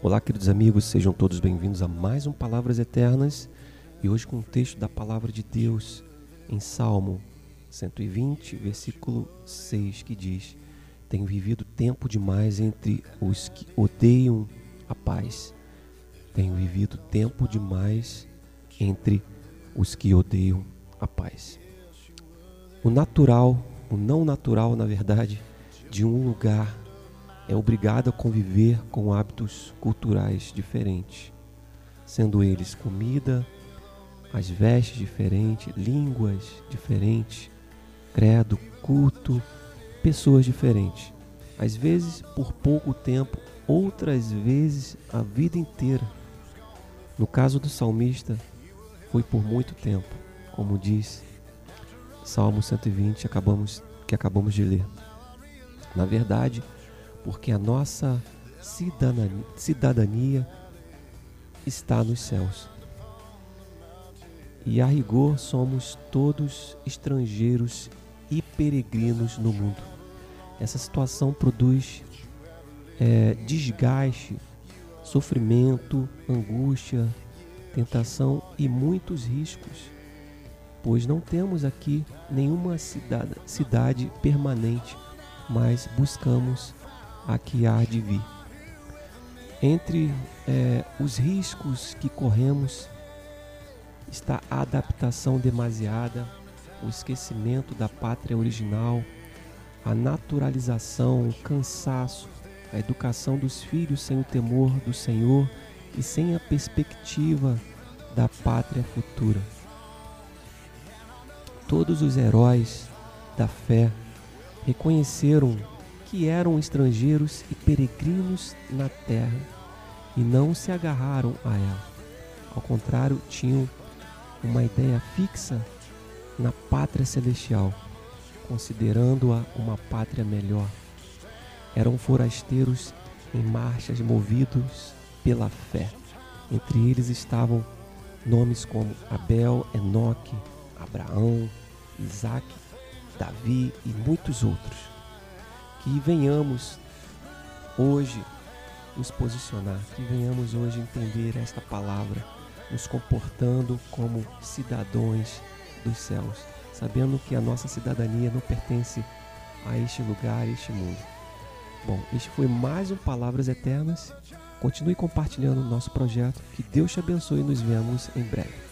Olá, queridos amigos, sejam todos bem-vindos a mais um Palavras Eternas e hoje com o texto da Palavra de Deus em Salmo 120, versículo 6, que diz: Tenho vivido tempo demais entre os que odeiam a paz. Tenho vivido tempo demais entre os que odeiam a paz. O natural, o não natural, na verdade, de um lugar é obrigado a conviver com hábitos culturais diferentes, sendo eles comida, as vestes diferentes, línguas diferentes, credo, culto, pessoas diferentes. Às vezes por pouco tempo, outras vezes a vida inteira. No caso do salmista, foi por muito tempo, como diz Salmo 120 acabamos, que acabamos de ler. Na verdade, porque a nossa cidadania, cidadania está nos céus. E a rigor somos todos estrangeiros e peregrinos no mundo. Essa situação produz é, desgaste, sofrimento, angústia, tentação e muitos riscos, pois não temos aqui nenhuma cidade, cidade permanente, mas buscamos a que há de vir. Entre é, os riscos que corremos está a adaptação demasiada, o esquecimento da pátria original, a naturalização, o cansaço, a educação dos filhos sem o temor do Senhor e sem a perspectiva da pátria futura. Todos os heróis da fé reconheceram que eram estrangeiros e peregrinos na terra e não se agarraram a ela. Ao contrário, tinham uma ideia fixa na pátria celestial, considerando-a uma pátria melhor. Eram forasteiros em marchas movidos pela fé. Entre eles estavam nomes como Abel, Enoque, Abraão, Isaac, Davi e muitos outros que venhamos hoje nos posicionar, que venhamos hoje entender esta palavra, nos comportando como cidadãos dos céus, sabendo que a nossa cidadania não pertence a este lugar, a este mundo. Bom, este foi mais um Palavras Eternas. Continue compartilhando o nosso projeto. Que Deus te abençoe e nos vemos em breve.